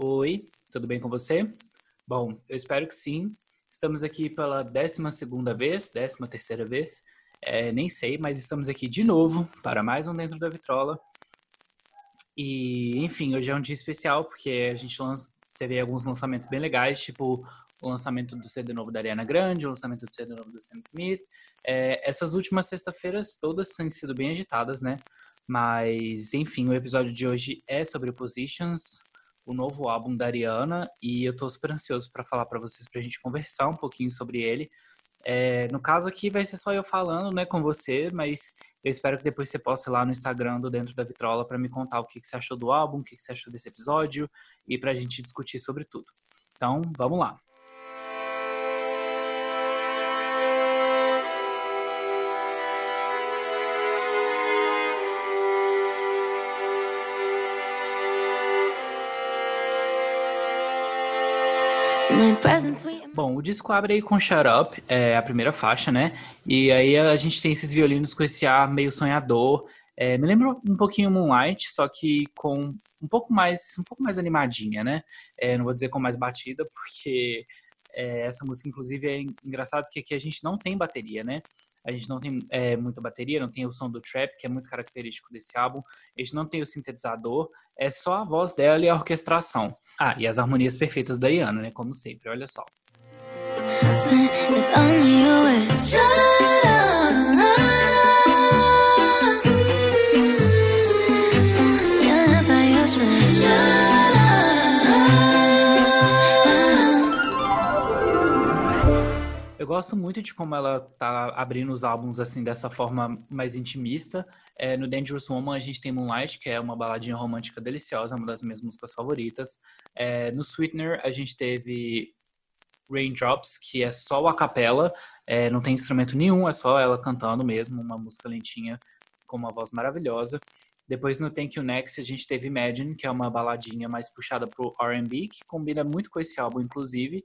Oi, tudo bem com você? Bom, eu espero que sim. Estamos aqui pela 12 segunda vez, 13 terceira vez, é, nem sei, mas estamos aqui de novo para mais um Dentro da Vitrola. E, enfim, hoje é um dia especial porque a gente teve alguns lançamentos bem legais, tipo o lançamento do CD novo da Ariana Grande, o lançamento do CD novo do Sam Smith. É, essas últimas sexta-feiras todas têm sido bem agitadas, né? Mas, enfim, o episódio de hoje é sobre Positions, o novo álbum da Ariana, e eu tô super ansioso para falar para vocês, pra gente conversar um pouquinho sobre ele. É, no caso aqui vai ser só eu falando, né, com você, mas eu espero que depois você possa ir lá no Instagram do Dentro da Vitrola para me contar o que, que você achou do álbum, o que, que você achou desse episódio e pra gente discutir sobre tudo. Então, vamos lá. Bom, o disco abre aí com Shut Up, é a primeira faixa, né? E aí a gente tem esses violinos com esse ar meio sonhador. É, me lembra um pouquinho Moonlight, só que com um pouco mais, um pouco mais animadinha, né? É, não vou dizer com mais batida, porque é, essa música, inclusive, é engraçado que aqui a gente não tem bateria, né? A gente não tem é, muita bateria, não tem o som do trap, que é muito característico desse álbum. A gente não tem o sintetizador, é só a voz dela e a orquestração. Ah, e as harmonias perfeitas da Iana, né? Como sempre, olha só. If only you would gosto muito de como ela tá abrindo os álbuns assim dessa forma mais intimista. É, no Dangerous Woman a gente tem Moonlight, que é uma baladinha romântica deliciosa, uma das minhas músicas favoritas. É, no Sweetener a gente teve Raindrops, que é só a capela, é, não tem instrumento nenhum, é só ela cantando mesmo, uma música lentinha com uma voz maravilhosa. Depois no Thank You Next a gente teve Imagine, que é uma baladinha mais puxada pro R&B, que combina muito com esse álbum, inclusive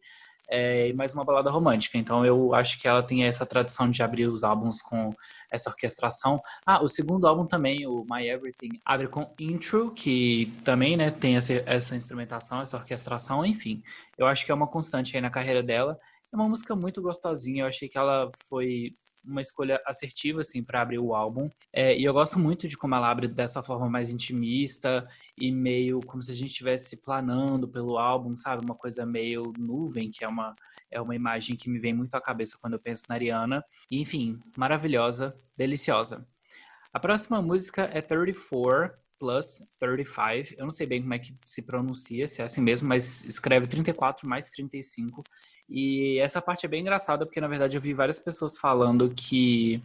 é, e mais uma balada romântica. Então eu acho que ela tem essa tradição de abrir os álbuns com essa orquestração. Ah, o segundo álbum também, o My Everything, abre com Intro, que também né, tem essa, essa instrumentação, essa orquestração, enfim. Eu acho que é uma constante aí na carreira dela. É uma música muito gostosinha, eu achei que ela foi uma escolha assertiva, assim, para abrir o álbum. É, e eu gosto muito de como ela abre dessa forma mais intimista e meio como se a gente estivesse planando pelo álbum, sabe? Uma coisa meio nuvem, que é uma, é uma imagem que me vem muito à cabeça quando eu penso na Ariana. E, enfim, maravilhosa, deliciosa. A próxima música é 34 plus 35. Eu não sei bem como é que se pronuncia, se é assim mesmo, mas escreve 34 mais 35. E essa parte é bem engraçada, porque na verdade eu vi várias pessoas falando que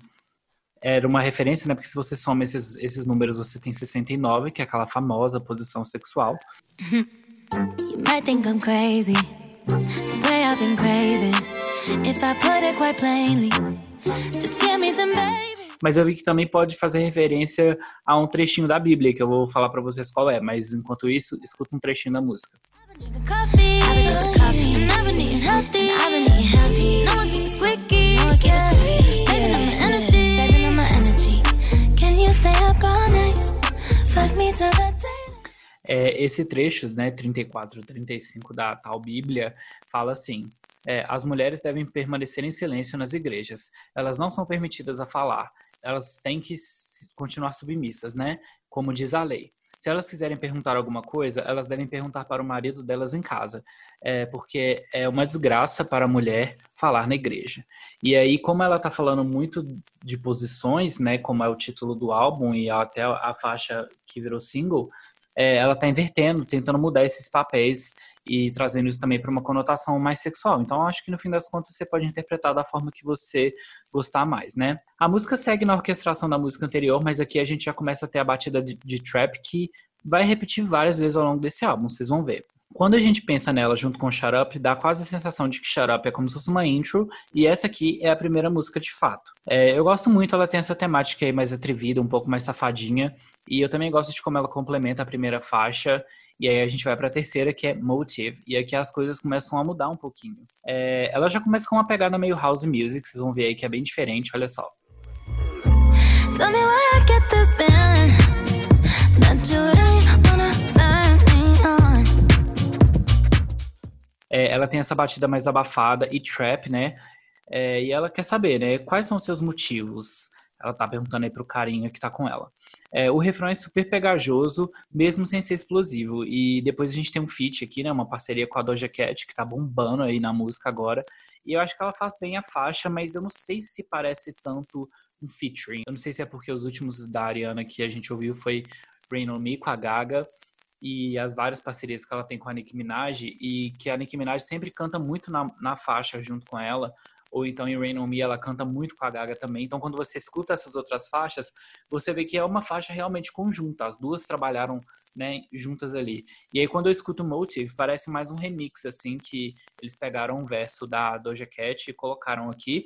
era uma referência, né? Porque se você soma esses, esses números, você tem 69, que é aquela famosa posição sexual. You might think I'm crazy, the way I've been craving. If I put it quite plainly, just give me the baby. Mas eu vi que também pode fazer referência a um trechinho da Bíblia, que eu vou falar para vocês qual é. Mas enquanto isso, escuta um trechinho da música. É, esse trecho, né, 34, 35 da tal Bíblia, fala assim: é, as mulheres devem permanecer em silêncio nas igrejas. Elas não são permitidas a falar. Elas têm que continuar submissas, né? Como diz a lei. Se elas quiserem perguntar alguma coisa, elas devem perguntar para o marido delas em casa, é, porque é uma desgraça para a mulher falar na igreja. E aí, como ela está falando muito de posições, né, como é o título do álbum e até a faixa que virou single, é, ela está invertendo, tentando mudar esses papéis e trazendo isso também para uma conotação mais sexual. Então, acho que no fim das contas você pode interpretar da forma que você gostar mais, né? A música segue na orquestração da música anterior, mas aqui a gente já começa a ter a batida de, de trap que vai repetir várias vezes ao longo desse álbum, vocês vão ver. Quando a gente pensa nela junto com Shut Up, dá quase a sensação de que Shut Up é como se fosse uma intro, e essa aqui é a primeira música de fato. É, eu gosto muito, ela tem essa temática aí mais atrevida, um pouco mais safadinha, e eu também gosto de como ela complementa a primeira faixa, e aí a gente vai para a terceira, que é Motive, e aqui as coisas começam a mudar um pouquinho. É, ela já começa com uma pegada meio house music, vocês vão ver aí que é bem diferente, olha só. Tell me why I get this feeling that you ain't wanna turn me on. É, ela tem essa batida mais abafada e trap, né? É, e ela quer saber, né? Quais são os seus motivos? Ela tá perguntando aí pro carinha que tá com ela. É, o refrão é super pegajoso, mesmo sem ser explosivo. E depois a gente tem um feat aqui, né? Uma parceria com a Doja Cat, que tá bombando aí na música agora. E eu acho que ela faz bem a faixa, mas eu não sei se parece tanto um featuring. Eu não sei se é porque os últimos da Ariana que a gente ouviu foi Rain On Me com a Gaga e as várias parcerias que ela tem com a Nicki Minaj e que a Nicki Minaj sempre canta muito na, na faixa junto com ela ou então em Rain On Me ela canta muito com a Gaga também. Então quando você escuta essas outras faixas, você vê que é uma faixa realmente conjunta. As duas trabalharam né, juntas ali. E aí quando eu escuto Motive, parece mais um remix assim que eles pegaram um verso da Doja Cat e colocaram aqui.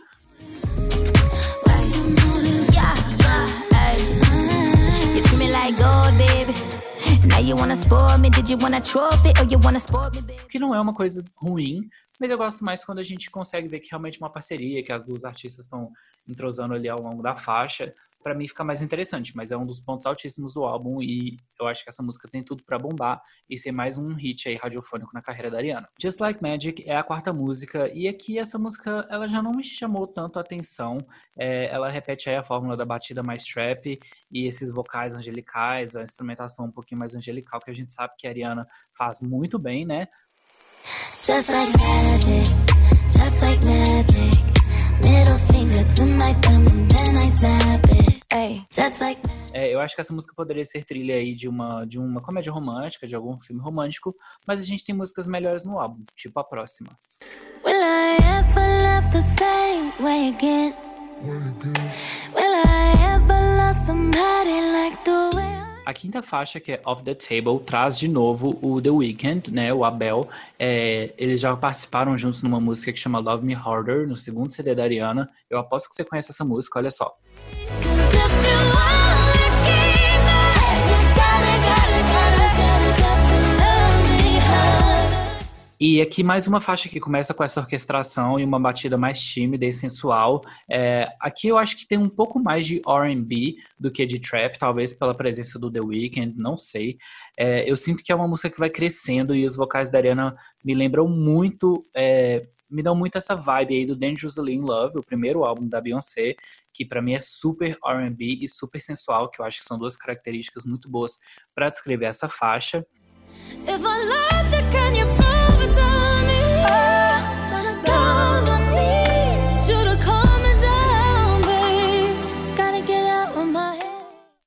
Que não é uma coisa ruim, mas eu gosto mais quando a gente consegue ver que realmente é uma parceria, que as duas artistas estão entrosando ali ao longo da faixa. Para mim fica mais interessante, mas é um dos pontos altíssimos do álbum e eu acho que essa música tem tudo para bombar e ser mais um hit aí radiofônico na carreira da Ariana. Just Like Magic é a quarta música e aqui essa música ela já não me chamou tanto a atenção. É, ela repete aí a fórmula da batida mais trap e esses vocais angelicais, a instrumentação um pouquinho mais angelical que a gente sabe que a Ariana faz muito bem, né? Just like magic, just like magic. Middle finger to my thumb and then I snap it. Like é, eu acho que essa música poderia ser trilha aí de uma, de uma comédia romântica, de algum filme romântico, mas a gente tem músicas melhores no álbum, tipo a próxima. Will I ever love the same way again? Will I ever love somebody like the way a quinta faixa, que é Off the Table, traz de novo o The Weeknd, né, o Abel. É, eles já participaram juntos numa música que chama Love Me Harder, no segundo CD da Ariana. Eu aposto que você conhece essa música, olha só. E aqui mais uma faixa que começa com essa orquestração e uma batida mais tímida e sensual. É, aqui eu acho que tem um pouco mais de R&B do que de trap, talvez pela presença do The Weeknd, não sei. É, eu sinto que é uma música que vai crescendo e os vocais da Ariana me lembram muito, é, me dão muito essa vibe aí do Dangerously in Love, o primeiro álbum da Beyoncé, que para mim é super R&B e super sensual, que eu acho que são duas características muito boas para descrever essa faixa. If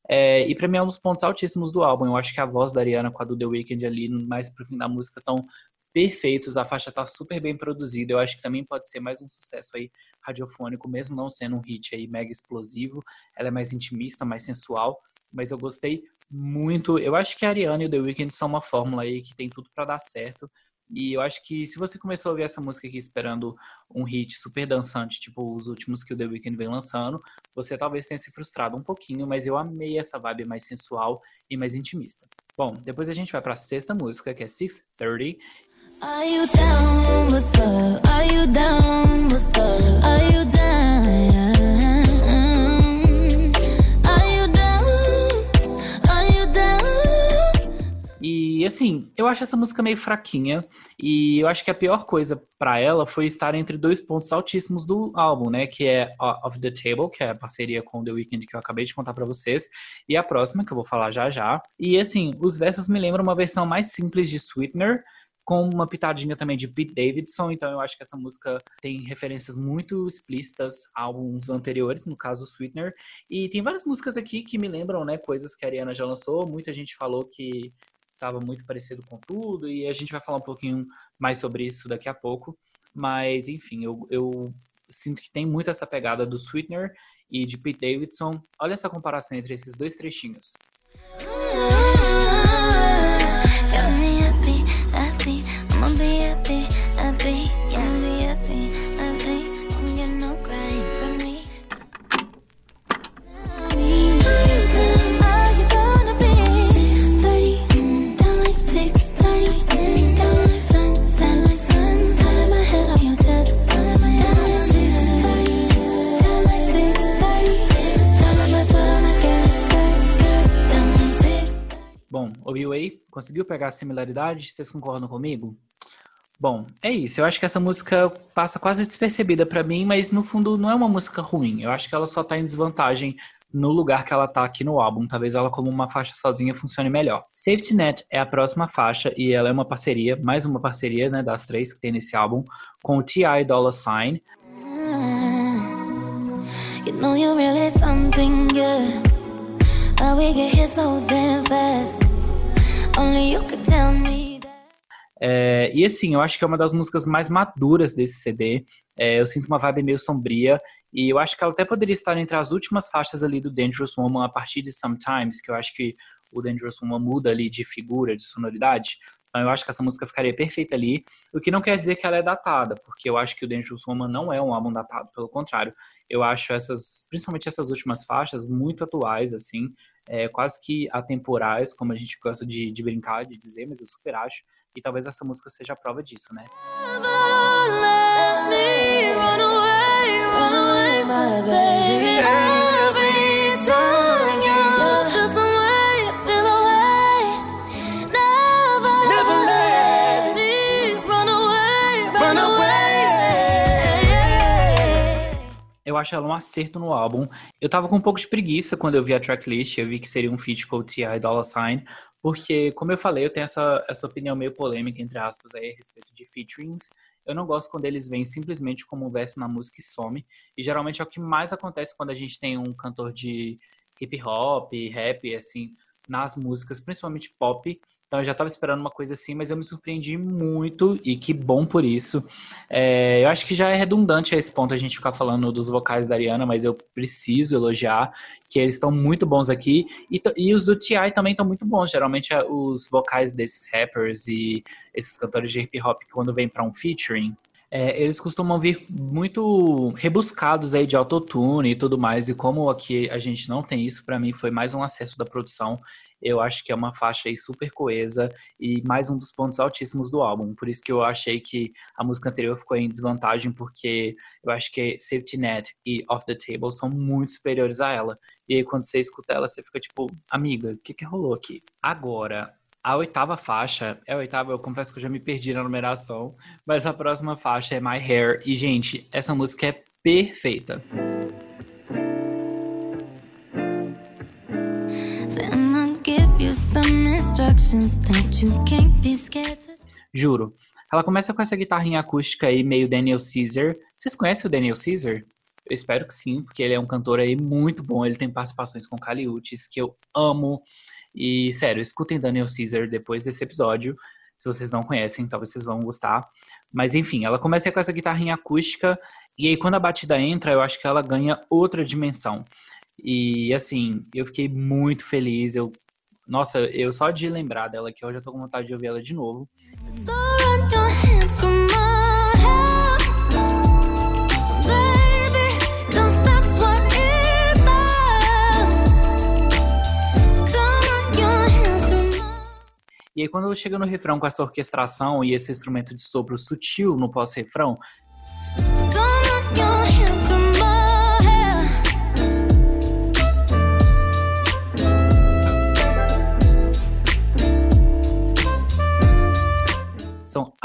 É, e pra mim é um dos pontos altíssimos do álbum. Eu acho que a voz da Ariana com a do The Weeknd ali, mais pro fim da música, estão perfeitos. A faixa tá super bem produzida. Eu acho que também pode ser mais um sucesso aí radiofônico, mesmo não sendo um hit aí mega explosivo. Ela é mais intimista, mais sensual. Mas eu gostei muito. Eu acho que a Ariana e o The Weeknd são uma fórmula aí que tem tudo para dar certo. E eu acho que se você começou a ouvir essa música aqui esperando um hit super dançante, tipo os últimos que o The Weeknd vem lançando, você talvez tenha se frustrado um pouquinho, mas eu amei essa vibe mais sensual e mais intimista. Bom, depois a gente vai para a sexta música, que é 630. E assim, eu acho essa música meio fraquinha. E eu acho que a pior coisa para ela foi estar entre dois pontos altíssimos do álbum, né? Que é Of the Table, que é a parceria com The Weeknd que eu acabei de contar para vocês. E a próxima, que eu vou falar já já. E assim, os versos me lembram uma versão mais simples de Sweetener com uma pitadinha também de Pete Davidson, então eu acho que essa música tem referências muito explícitas a álbuns anteriores, no caso Sweetener, e tem várias músicas aqui que me lembram, né, coisas que a Ariana já lançou, muita gente falou que estava muito parecido com tudo, e a gente vai falar um pouquinho mais sobre isso daqui a pouco. Mas, enfim, eu, eu sinto que tem muito essa pegada do Sweetener e de Pete Davidson. Olha essa comparação entre esses dois trechinhos. Conseguiu pegar a similaridade? Vocês concordam comigo? Bom, é isso. Eu acho que essa música passa quase despercebida para mim, mas no fundo não é uma música ruim. Eu acho que ela só tá em desvantagem no lugar que ela tá aqui no álbum. Talvez ela como uma faixa sozinha funcione melhor. Safety Net é a próxima faixa e ela é uma parceria, mais uma parceria, né, das três que tem nesse álbum, com o T.I. Dollar Sign. You know really something good. How we get here so damn fast. É, e assim, eu acho que é uma das músicas mais maduras desse CD. É, eu sinto uma vibe meio sombria. E eu acho que ela até poderia estar entre as últimas faixas ali do Dangerous Woman a partir de Sometimes, que eu acho que o Dangerous Woman muda ali de figura, de sonoridade. Então eu acho que essa música ficaria perfeita ali. O que não quer dizer que ela é datada, porque eu acho que o Dangerous Woman não é um álbum datado, pelo contrário. Eu acho essas, principalmente essas últimas faixas, muito atuais, assim, é, quase que atemporais, como a gente gosta de, de brincar, de dizer, mas eu super acho. E talvez essa música seja a prova disso, né? Eu acho ela um acerto no álbum. Eu tava com um pouco de preguiça quando eu vi a tracklist. Eu vi que seria um feat com o T.I. Dollar Sign. Porque, como eu falei, eu tenho essa, essa opinião meio polêmica, entre aspas, aí, a respeito de featurings. Eu não gosto quando eles vêm simplesmente como um verso na música e some. E geralmente é o que mais acontece quando a gente tem um cantor de hip hop, rap, assim, nas músicas, principalmente pop, então eu já estava esperando uma coisa assim, mas eu me surpreendi muito e que bom por isso. É, eu acho que já é redundante a esse ponto a gente ficar falando dos vocais da Ariana, mas eu preciso elogiar que eles estão muito bons aqui e, e os do T.I. também estão muito bons. Geralmente é os vocais desses rappers e esses cantores de hip hop quando vem para um featuring, é, eles costumam vir muito rebuscados aí de autotune e tudo mais, e como aqui a gente não tem isso, para mim foi mais um acesso da produção eu acho que é uma faixa aí super coesa e mais um dos pontos altíssimos do álbum. Por isso que eu achei que a música anterior ficou em desvantagem, porque eu acho que Safety Net e Off the Table são muito superiores a ela. E aí quando você escuta ela, você fica tipo, amiga, o que, que rolou aqui? Agora, a oitava faixa, é a oitava, eu confesso que eu já me perdi na numeração, mas a próxima faixa é My Hair. E, gente, essa música é perfeita. Juro. Ela começa com essa guitarrinha acústica aí, meio Daniel Caesar. Vocês conhecem o Daniel Caesar? Eu espero que sim, porque ele é um cantor aí muito bom. Ele tem participações com Kali Uchis, que eu amo. E, sério, escutem Daniel Caesar depois desse episódio. Se vocês não conhecem, talvez vocês vão gostar. Mas, enfim, ela começa com essa guitarrinha acústica. E aí, quando a batida entra, eu acho que ela ganha outra dimensão. E, assim, eu fiquei muito feliz. Eu nossa, eu só de lembrar dela aqui, eu já tô com vontade de ouvir ela de novo. E aí, quando chega no refrão com essa orquestração e esse instrumento de sopro sutil no pós-refrão,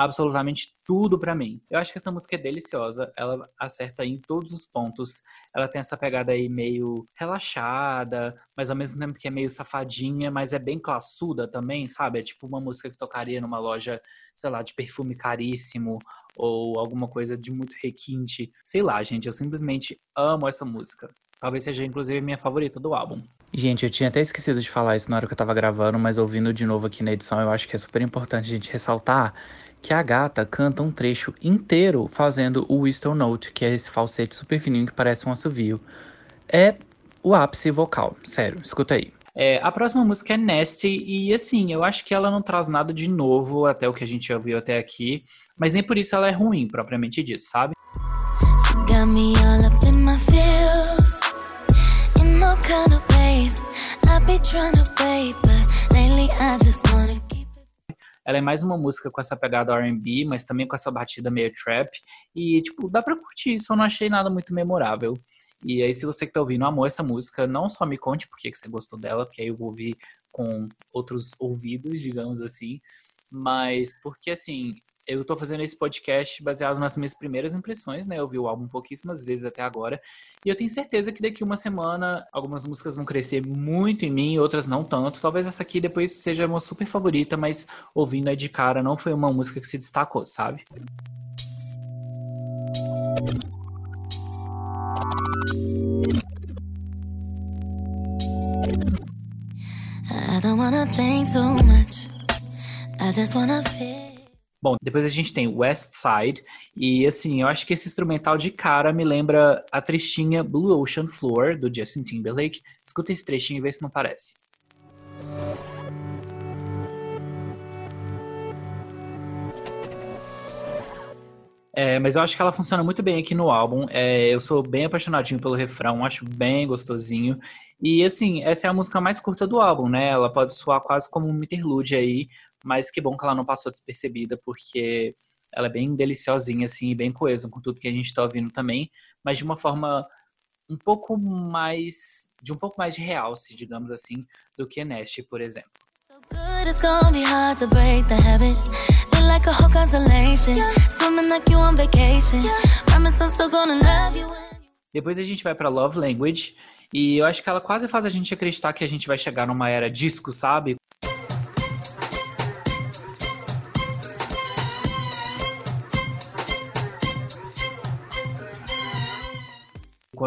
absolutamente tudo para mim. Eu acho que essa música é deliciosa, ela acerta em todos os pontos. Ela tem essa pegada aí meio relaxada, mas ao mesmo tempo que é meio safadinha, mas é bem classuda também, sabe? É tipo uma música que tocaria numa loja, sei lá, de perfume caríssimo ou alguma coisa de muito requinte. Sei lá, gente, eu simplesmente amo essa música. Talvez seja inclusive minha favorita do álbum. Gente, eu tinha até esquecido de falar isso na hora que eu tava gravando, mas ouvindo de novo aqui na edição, eu acho que é super importante a gente ressaltar que a gata canta um trecho inteiro fazendo o whistle note, que é esse falsete super fininho que parece um assovio. É o ápice vocal, sério, escuta aí. É, a próxima música é Nasty, e assim, eu acho que ela não traz nada de novo até o que a gente já ouviu até aqui, mas nem por isso ela é ruim, propriamente dito, sabe? Got me all up in my feels, in no kind of ela é mais uma música com essa pegada R&B, mas também com essa batida meio trap. E, tipo, dá pra curtir, só não achei nada muito memorável. E aí, se você que tá ouvindo amou essa música, não só me conte por que você gostou dela, porque aí eu vou ouvir com outros ouvidos, digamos assim. Mas porque, assim, eu tô fazendo esse podcast baseado nas minhas primeiras impressões, né? Eu vi o álbum pouquíssimas vezes até agora. E eu tenho certeza que daqui uma semana algumas músicas vão crescer muito em mim, outras não tanto. Talvez essa aqui depois seja uma super favorita, mas ouvindo aí de cara não foi uma música que se destacou, sabe? I don't wanna think so much. I just wanna feel. Bom, depois a gente tem West Side, e assim, eu acho que esse instrumental de cara me lembra a trechinha Blue Ocean Floor, do Justin Timberlake. Escuta esse trechinho e vê se não parece. É, mas eu acho que ela funciona muito bem aqui no álbum. É, eu sou bem apaixonadinho pelo refrão, acho bem gostosinho. E assim, essa é a música mais curta do álbum, né? Ela pode soar quase como um interlude aí, mas que bom que ela não passou despercebida, porque ela é bem deliciosinha, assim, e bem coesa com tudo que a gente tá ouvindo também, mas de uma forma um pouco mais. de um pouco mais de realce, digamos assim, do que Nest, por exemplo. Depois a gente vai para Love Language e eu acho que ela quase faz a gente acreditar que a gente vai chegar numa era disco, sabe?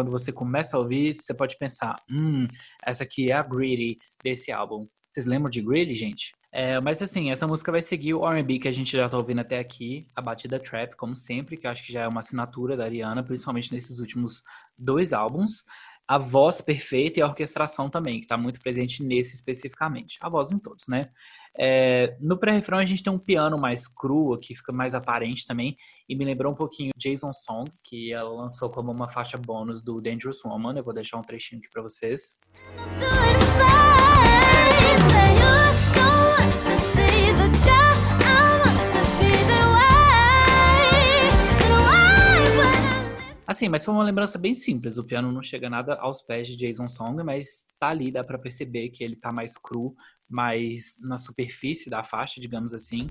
Quando você começa a ouvir, você pode pensar, hum, essa aqui é a Greedy desse álbum. Vocês lembram de Greedy, gente? É, mas assim, essa música vai seguir o R&B que a gente já tá ouvindo até aqui, a batida trap, como sempre, que eu acho que já é uma assinatura da Ariana, principalmente nesses últimos dois álbuns. A voz perfeita e a orquestração também, que tá muito presente nesse especificamente. A voz em todos, né? É, no pré-refrão a gente tem um piano mais cru, que fica mais aparente também, e me lembrou um pouquinho Jason Song, que ela lançou como uma faixa bônus do Dangerous Woman. Eu vou deixar um trechinho aqui para vocês. Assim, mas foi uma lembrança bem simples. O piano não chega nada aos pés de Jason Song, mas tá ali, dá para perceber que ele tá mais cru, mais na superfície da faixa, digamos assim.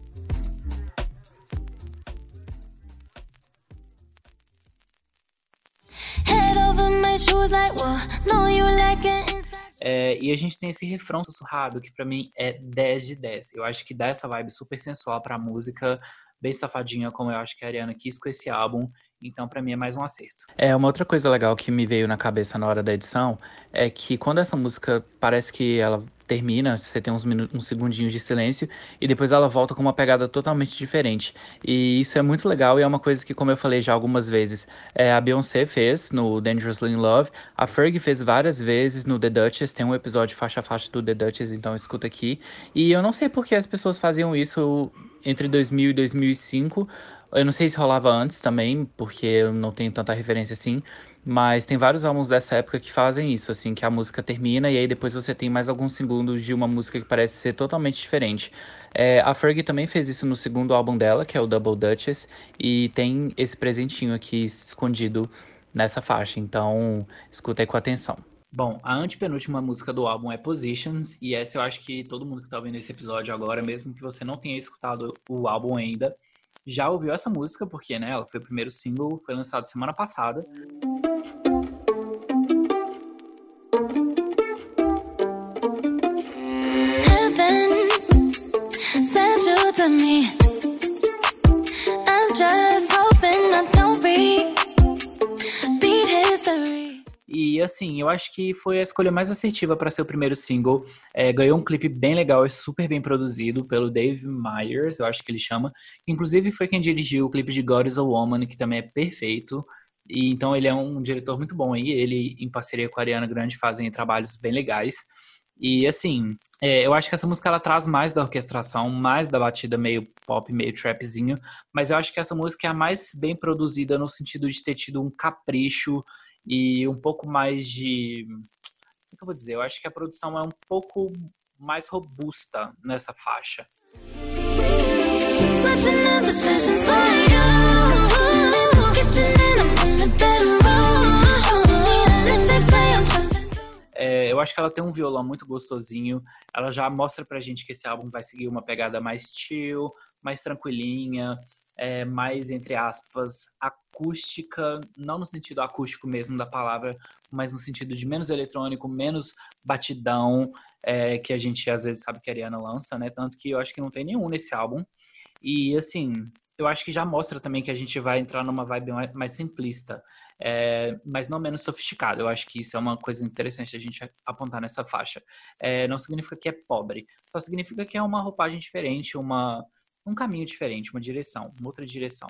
É, e a gente tem esse refrão sussurrado que para mim é 10 de 10. Eu acho que dá essa vibe super sensual pra música, bem safadinha, como eu acho que a Ariana quis com esse álbum. Então, para mim, é mais um acerto. É, uma outra coisa legal que me veio na cabeça na hora da edição é que quando essa música parece que ela termina, você tem uns, uns segundinhos de silêncio e depois ela volta com uma pegada totalmente diferente. E isso é muito legal e é uma coisa que, como eu falei já algumas vezes, é, a Beyoncé fez no Dangerously in Love, a Fergie fez várias vezes no The Duchess, tem um episódio faixa a faixa do The Duchess, então escuta aqui. E eu não sei por que as pessoas faziam isso entre 2000 e 2005, eu não sei se rolava antes também, porque eu não tenho tanta referência assim, mas tem vários álbuns dessa época que fazem isso, assim, que a música termina e aí depois você tem mais alguns segundos de uma música que parece ser totalmente diferente. É, a Fergie também fez isso no segundo álbum dela, que é o Double Duchess, e tem esse presentinho aqui escondido nessa faixa, então escuta aí com atenção. Bom, a antepenúltima música do álbum é Positions, e essa eu acho que todo mundo que tá ouvindo esse episódio agora, mesmo que você não tenha escutado o álbum ainda, já ouviu essa música, porque né, ela foi o primeiro single, foi lançado semana passada. Heaven sent you to me. Assim, eu acho que foi a escolha mais assertiva para ser o primeiro single. É, ganhou um clipe bem legal, é super bem produzido pelo Dave Myers, eu acho que ele chama. Inclusive foi quem dirigiu o clipe de God is a Woman, que também é perfeito. E então ele é um diretor muito bom aí. Ele, em parceria com a Ariana Grande, fazem trabalhos bem legais. E assim, é, eu acho que essa música ela traz mais da orquestração, mais da batida meio pop, meio trapzinho, mas eu acho que essa música é a mais bem produzida no sentido de ter tido um capricho e um pouco mais de. Como é que eu vou dizer? Eu acho que a produção é um pouco mais robusta nessa faixa. É, eu acho que ela tem um violão muito gostosinho. Ela já mostra pra gente que esse álbum vai seguir uma pegada mais chill, mais tranquilinha. É, mais, entre aspas, acústica, não no sentido acústico mesmo da palavra, mas no sentido de menos eletrônico, menos batidão, é, que a gente às vezes sabe que a Ariana lança, né? Tanto que eu acho que não tem nenhum nesse álbum. E assim, eu acho que já mostra também que a gente vai entrar numa vibe mais simplista, é, mas não menos sofisticada. Eu acho que isso é uma coisa interessante a gente apontar nessa faixa. É, não significa que é pobre, só significa que é uma roupagem diferente, uma, um caminho diferente, uma direção, uma outra direção.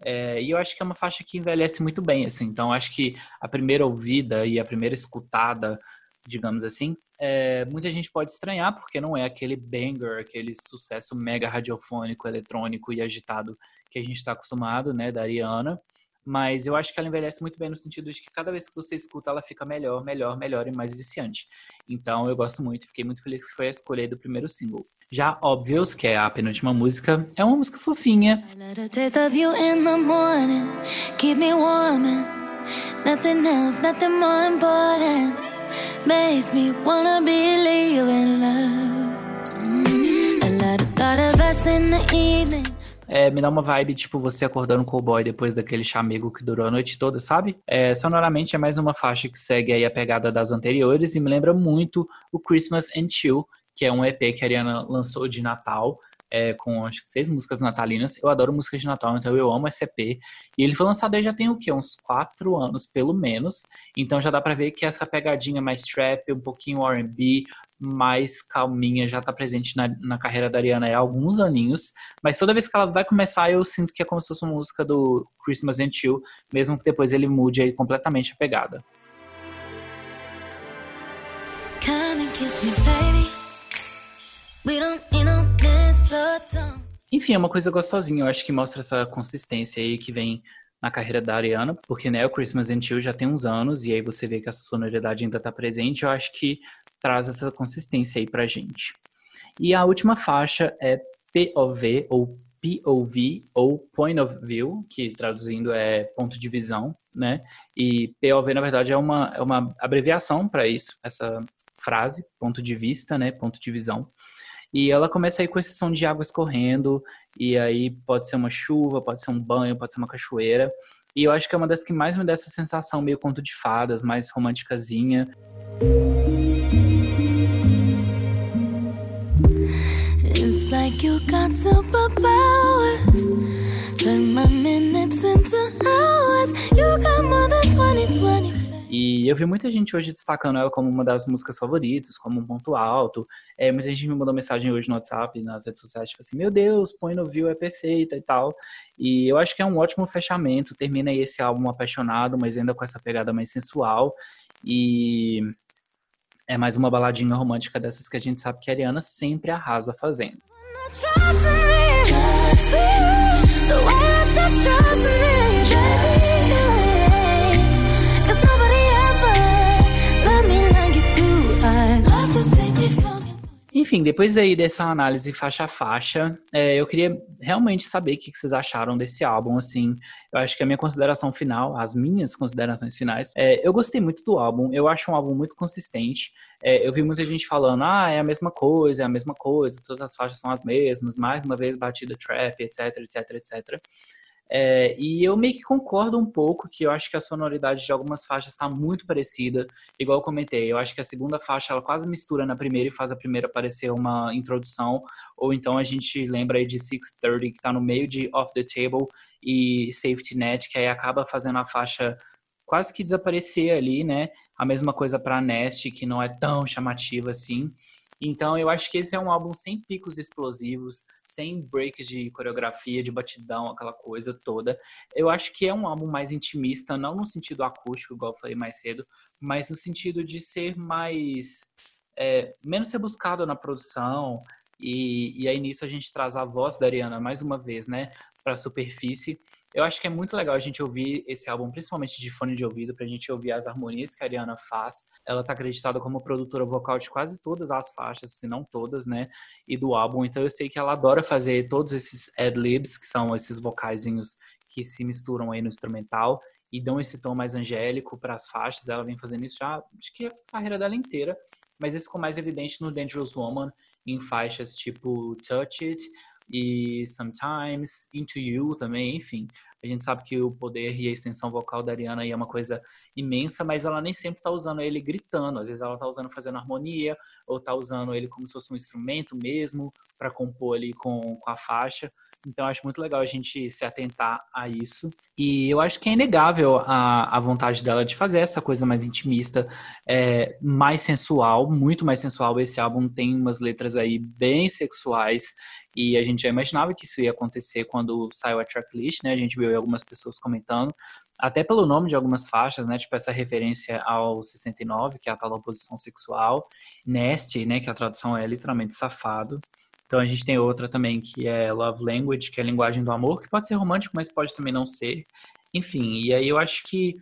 É, e eu acho que é uma faixa que envelhece muito bem, assim. Então, acho que a primeira ouvida e a primeira escutada, digamos assim, é, muita gente pode estranhar, porque não é aquele banger, aquele sucesso mega radiofônico, eletrônico e agitado que a gente está acostumado, né, da Ariana. Mas eu acho que ela envelhece muito bem no sentido de que cada vez que você escuta, ela fica melhor, melhor, melhor e mais viciante. Então eu gosto muito, fiquei muito feliz que foi a escolha do primeiro single. Já Obvious, que é a penúltima música, é uma música fofinha. Makes me wanna believe in love. A lot of thought of us in the evening. É, me dá uma vibe, tipo, você acordando com o boy depois daquele chamego que durou a noite toda, sabe? É, sonoramente é mais uma faixa que segue aí a pegada das anteriores e me lembra muito o Christmas and Chill, que é um EP que a Ariana lançou de Natal, é, com acho que seis músicas natalinas. Eu adoro músicas de Natal, então eu amo EP. E ele foi lançado aí já tem o quê? Uns quatro anos, pelo menos. Então já dá pra ver que essa pegadinha mais trap, um pouquinho R&B, mais calminha, já tá presente na, na carreira da Ariana há alguns aninhos. Mas toda vez que ela vai começar, eu sinto que é como se fosse uma música do Christmas and Chill, mesmo que depois ele mude aí completamente a pegada. Come and kiss me, baby. Enfim, é uma coisa gostosinha. Eu acho que mostra essa consistência aí que vem na carreira da Ariana, porque né, o Christmas and Chill já tem uns anos e aí você vê que essa sonoridade ainda tá presente. Eu acho que traz essa consistência aí pra gente. E a última faixa é POV ou POV ou Point of View, que traduzindo é ponto de visão, né? E POV na verdade é uma, é uma abreviação para isso, essa frase, ponto de vista, né? Ponto de visão. E ela começa aí com esse som de água escorrendo, e aí pode ser uma chuva, pode ser um banho, pode ser uma cachoeira. E eu acho que é uma das que mais me dá essa sensação meio conto de fadas, mais românticazinha. It's like you got superpowers. Turn my minutes into hours. E eu vi muita gente hoje destacando ela como uma das músicas favoritas, como um ponto alto. É, muita gente me mandou mensagem hoje no WhatsApp, nas redes sociais, tipo assim, meu Deus, Põe no View é perfeita e tal. E eu acho que é um ótimo fechamento. Termina aí esse álbum apaixonado, mas ainda com essa pegada mais sensual. E é mais uma baladinha romântica dessas que a gente sabe que a Ariana sempre arrasa fazendo. Enfim, depois aí dessa análise faixa a faixa, é, eu queria realmente saber o que vocês acharam desse álbum, assim. Eu acho que a minha consideração final, as minhas considerações finais, é, eu gostei muito do álbum, eu acho um álbum muito consistente. É, eu vi muita gente falando, ah, é a mesma coisa, é a mesma coisa, todas as faixas são as mesmas, mais uma vez batida trap, etc, etc, etc. É, e eu meio que concordo um pouco que eu acho que a sonoridade de algumas faixas está muito parecida, igual eu comentei. Eu acho que a segunda faixa ela quase mistura na primeira e faz a primeira parecer uma introdução, ou então a gente lembra aí de 630 que está no meio de Off the Table e Safety Net, que aí acaba fazendo a faixa quase que desaparecer ali, né? A mesma coisa para Nest, que não é tão chamativa assim. Então eu acho que esse é um álbum sem picos explosivos, sem breaks de coreografia, de batidão, aquela coisa toda. Eu acho que é um álbum mais intimista, não no sentido acústico, igual eu falei mais cedo, mas no sentido de ser mais. É, menos rebuscado na produção. E, e aí nisso a gente traz a voz da Ariana mais uma vez, né, para a superfície. Eu acho que é muito legal a gente ouvir esse álbum, principalmente de fone de ouvido, pra gente ouvir as harmonias que a Ariana faz. Ela tá acreditada como produtora vocal de quase todas as faixas, se não todas, né? E do álbum. Então eu sei que ela adora fazer todos esses ad-libs, que são esses vocaizinhos que se misturam aí no instrumental e dão esse tom mais angélico para as faixas. Ela vem fazendo isso já, acho que a carreira dela inteira. Mas isso ficou mais evidente no Dangerous Woman, em faixas tipo Touch It, e Sometimes, Into You também, enfim. A gente sabe que o poder e a extensão vocal da Ariana é uma coisa imensa, mas ela nem sempre está usando ele gritando. Às vezes ela está usando fazendo harmonia, ou está usando ele como se fosse um instrumento mesmo, para compor ali com, com a faixa. Então, acho muito legal a gente se atentar a isso. E eu acho que é inegável a, a vontade dela de fazer essa coisa mais intimista, é, mais sensual, muito mais sensual. Esse álbum tem umas letras aí bem sexuais. E a gente já imaginava que isso ia acontecer quando saiu a tracklist, né? A gente viu algumas pessoas comentando, até pelo nome de algumas faixas, né? Tipo essa referência ao 69, que é a tal oposição sexual. Nasty, né? Que a tradução é literalmente safado. Então a gente tem outra também que é Love Language, que é a linguagem do amor, que pode ser romântico, mas pode também não ser. Enfim, e aí eu acho que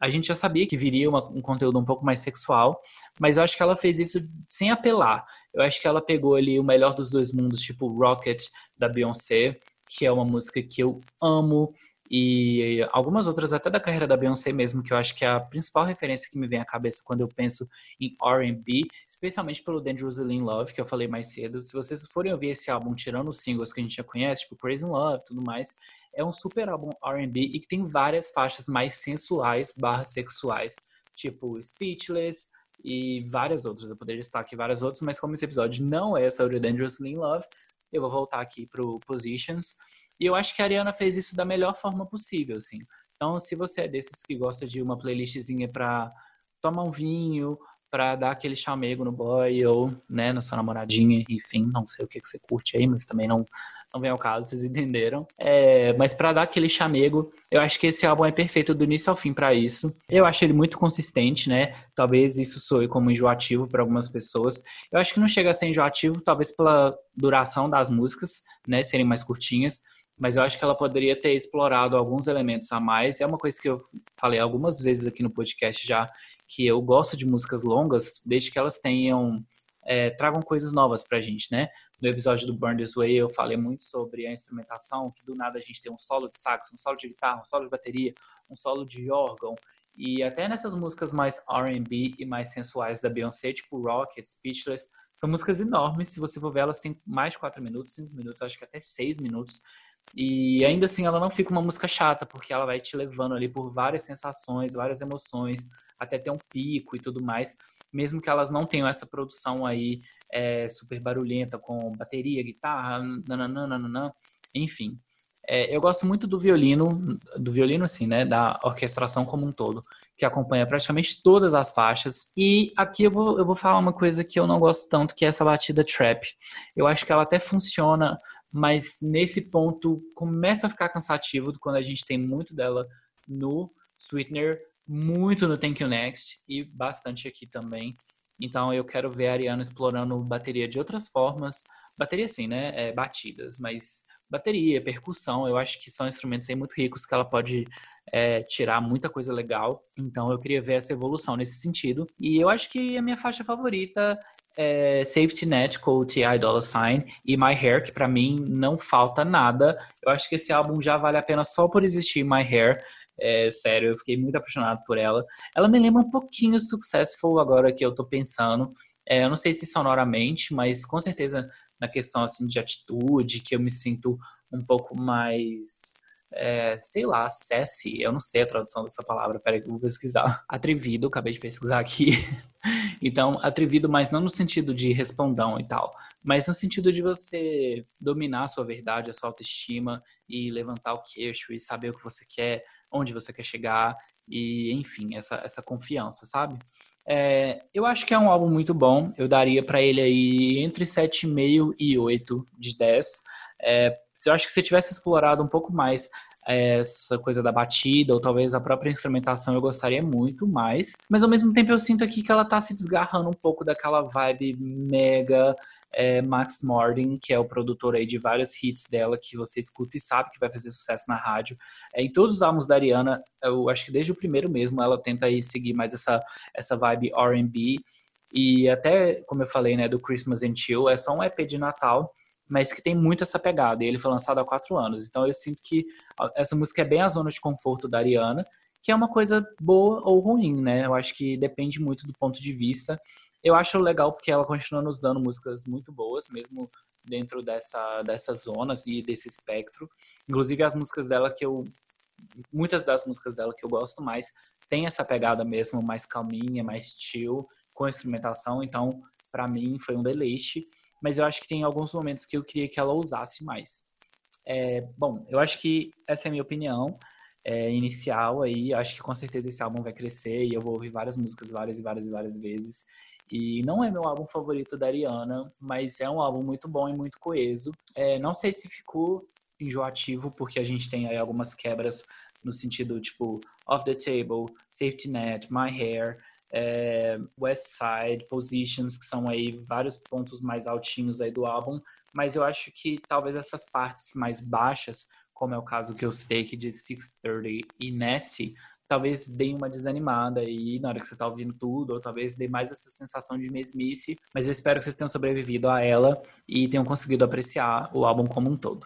a gente já sabia que viria uma, um conteúdo um pouco mais sexual, mas eu acho que ela fez isso sem apelar. Eu acho que ela pegou ali o melhor dos dois mundos, tipo Rocket da Beyoncé, que é uma música que eu amo, e algumas outras até da carreira da Beyoncé mesmo, que eu acho que é a principal referência que me vem à cabeça quando eu penso em R&B, especialmente pelo Dangerously in Love, que eu falei mais cedo. Se vocês forem ouvir esse álbum tirando os singles que a gente já conhece, tipo Crazy in Love, tudo mais, é um super álbum R&B e que tem várias faixas mais sensuais barra sexuais, tipo Speechless e várias outras. Eu poderia estar aqui várias outras, mas como esse episódio não é sobre Dangerously in Love, eu vou voltar aqui pro Positions. E eu acho que a Ariana fez isso da melhor forma possível, assim. Então, se você é desses que gosta de uma playlistzinha para tomar um vinho, para dar aquele chamego no boy ou, né, na sua namoradinha, enfim, não sei o que, que você curte aí, mas também não, não vem ao caso, vocês entenderam. É, mas para dar aquele chamego, eu acho que esse álbum é perfeito do início ao fim para isso. Eu acho ele muito consistente, né? Talvez isso soe como enjoativo para algumas pessoas. Eu acho que não chega a ser enjoativo, talvez pela duração das músicas, né, serem mais curtinhas mas eu acho que ela poderia ter explorado alguns elementos a mais. É uma coisa que eu falei algumas vezes aqui no podcast já, que eu gosto de músicas longas, desde que elas tenham é, tragam coisas novas pra gente, né? No episódio do Burn This Way eu falei muito sobre a instrumentação, que do nada a gente tem um solo de sax, um solo de guitarra, um solo de bateria, um solo de órgão, e até nessas músicas mais R&B e mais sensuais da Beyoncé, tipo Rocket, Speechless, são músicas enormes, se você for ver elas têm mais de 4 minutos, 5 minutos, acho que até 6 minutos, e ainda assim ela não fica uma música chata, porque ela vai te levando ali por várias sensações, várias emoções, até ter um pico e tudo mais, mesmo que elas não tenham essa produção aí é, super barulhenta com bateria, guitarra, nananana, enfim. É, eu gosto muito do violino, do violino assim, né, da orquestração como um todo, que acompanha praticamente todas as faixas. E aqui eu vou, eu vou falar uma coisa que eu não gosto tanto, que é essa batida trap. Eu acho que ela até funciona mas nesse ponto começa a ficar cansativo quando a gente tem muito dela no Sweetener, muito no Thank You Next e bastante aqui também. Então eu quero ver a Ariana explorando bateria de outras formas. Bateria sim, né? É, batidas, mas bateria, percussão, eu acho que são instrumentos aí muito ricos que ela pode é, tirar muita coisa legal. Então eu queria ver essa evolução nesse sentido. E eu acho que a minha faixa favorita é, Safety Net com T.I. Dollar Sign e My Hair, que para mim não falta nada. Eu acho que esse álbum já vale a pena só por existir My Hair. É, sério, eu fiquei muito apaixonado por ela. Ela me lembra um pouquinho Successful agora que eu tô pensando. É, eu não sei se sonoramente, mas com certeza na questão assim de atitude, que eu me sinto um pouco mais é, sei lá, sassy, eu não sei a tradução dessa palavra, peraí que eu vou pesquisar. Atrevido, acabei de pesquisar aqui. então, atrevido, mas não no sentido de respondão e tal, mas no sentido de você dominar a sua verdade, a sua autoestima e levantar o queixo e saber o que você quer, onde você quer chegar e, enfim, essa, essa confiança, sabe? É, eu acho que é um álbum muito bom. Eu daria para ele aí entre 7,5 e 8 de 10. É, eu acho que se tivesse explorado um pouco mais essa coisa da batida, ou talvez a própria instrumentação, eu gostaria muito mais. Mas ao mesmo tempo eu sinto aqui que ela tá se desgarrando um pouco daquela vibe mega é, Max Martin, que é o produtor aí de vários hits dela, que você escuta e sabe que vai fazer sucesso na rádio. É, em todos os álbuns da Ariana, eu acho que desde o primeiro mesmo, ela tenta aí seguir mais essa, essa vibe R&B. E até, como eu falei, né, do Christmas and Chill, é só um EP de Natal, mas que tem muito essa pegada. E ele foi lançado há quatro anos. Então eu sinto que essa música é bem a zona de conforto da Ariana, que é uma coisa boa ou ruim, né? Eu acho que depende muito do ponto de vista. Eu acho legal porque ela continua nos dando músicas muito boas, mesmo dentro dessa, dessas zonas e desse espectro. Inclusive as músicas dela que eu muitas das músicas dela que eu gosto mais tem essa pegada mesmo mais calminha, mais chill, com instrumentação, então para mim foi um deleite, mas eu acho que tem alguns momentos que eu queria que ela usasse mais. É, bom, eu acho que essa é a minha opinião é, inicial aí, acho que com certeza esse álbum vai crescer e eu vou ouvir várias músicas várias e várias e várias vezes. E não é meu álbum favorito da Ariana, mas é um álbum muito bom e muito coeso. É, não sei se ficou enjoativo, porque a gente tem aí algumas quebras no sentido, tipo, Off the Table, Safety Net, My Hair, é, West Side, Positions, que são aí vários pontos mais altinhos aí do álbum, mas eu acho que talvez essas partes mais baixas, como é o caso que eu citei aqui de 630 e Nessie, talvez dê uma desanimada aí na hora que você tá ouvindo tudo, ou talvez dê mais essa sensação de mesmice, mas eu espero que vocês tenham sobrevivido a ela e tenham conseguido apreciar o álbum como um todo.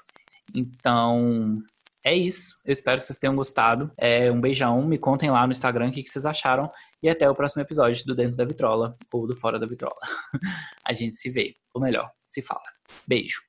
Então, é isso. Eu espero que vocês tenham gostado. É, um beijão. Me contem lá no Instagram o que, que vocês acharam. E até o próximo episódio do Dentro da Vitrola ou do Fora da Vitrola. A gente se vê. Ou melhor, se fala. Beijo.